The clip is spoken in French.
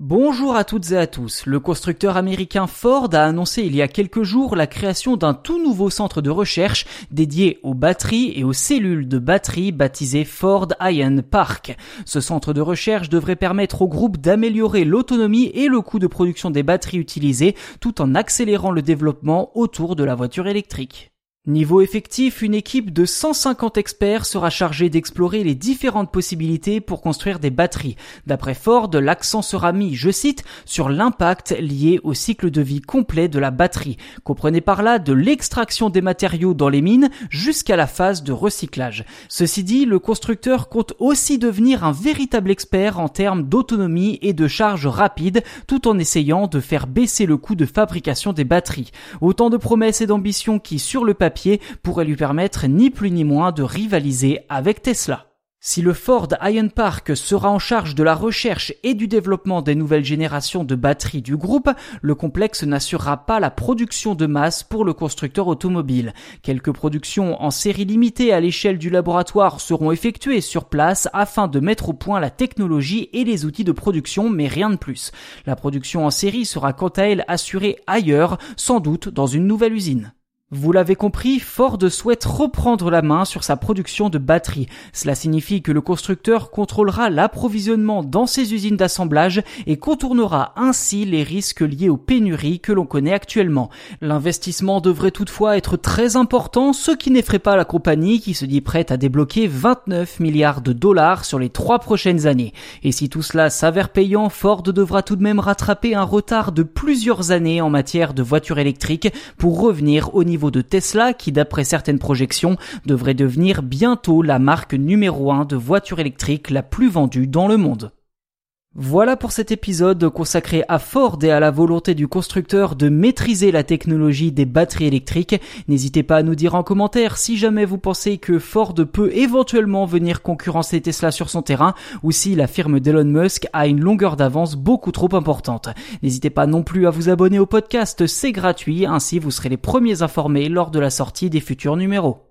Bonjour à toutes et à tous. Le constructeur américain Ford a annoncé il y a quelques jours la création d'un tout nouveau centre de recherche dédié aux batteries et aux cellules de batterie baptisé Ford Iron Park. Ce centre de recherche devrait permettre au groupe d'améliorer l'autonomie et le coût de production des batteries utilisées tout en accélérant le développement autour de la voiture électrique. Niveau effectif, une équipe de 150 experts sera chargée d'explorer les différentes possibilités pour construire des batteries. D'après Ford, l'accent sera mis, je cite, sur l'impact lié au cycle de vie complet de la batterie. Comprenez par là de l'extraction des matériaux dans les mines jusqu'à la phase de recyclage. Ceci dit, le constructeur compte aussi devenir un véritable expert en termes d'autonomie et de charge rapide tout en essayant de faire baisser le coût de fabrication des batteries. Autant de promesses et d'ambitions qui, sur le papier, pourrait lui permettre ni plus ni moins de rivaliser avec Tesla. Si le Ford Iron Park sera en charge de la recherche et du développement des nouvelles générations de batteries du groupe, le complexe n'assurera pas la production de masse pour le constructeur automobile. Quelques productions en série limitée à l'échelle du laboratoire seront effectuées sur place afin de mettre au point la technologie et les outils de production, mais rien de plus. La production en série sera quant à elle assurée ailleurs, sans doute dans une nouvelle usine. Vous l'avez compris, Ford souhaite reprendre la main sur sa production de batteries. Cela signifie que le constructeur contrôlera l'approvisionnement dans ses usines d'assemblage et contournera ainsi les risques liés aux pénuries que l'on connaît actuellement. L'investissement devrait toutefois être très important, ce qui n'effraie pas la compagnie qui se dit prête à débloquer 29 milliards de dollars sur les trois prochaines années. Et si tout cela s'avère payant, Ford devra tout de même rattraper un retard de plusieurs années en matière de voitures électriques pour revenir au de Tesla qui, d'après certaines projections, devrait devenir bientôt la marque numéro 1 de voitures électriques la plus vendue dans le monde. Voilà pour cet épisode consacré à Ford et à la volonté du constructeur de maîtriser la technologie des batteries électriques. N'hésitez pas à nous dire en commentaire si jamais vous pensez que Ford peut éventuellement venir concurrencer Tesla sur son terrain ou si la firme d'Elon Musk a une longueur d'avance beaucoup trop importante. N'hésitez pas non plus à vous abonner au podcast, c'est gratuit, ainsi vous serez les premiers informés lors de la sortie des futurs numéros.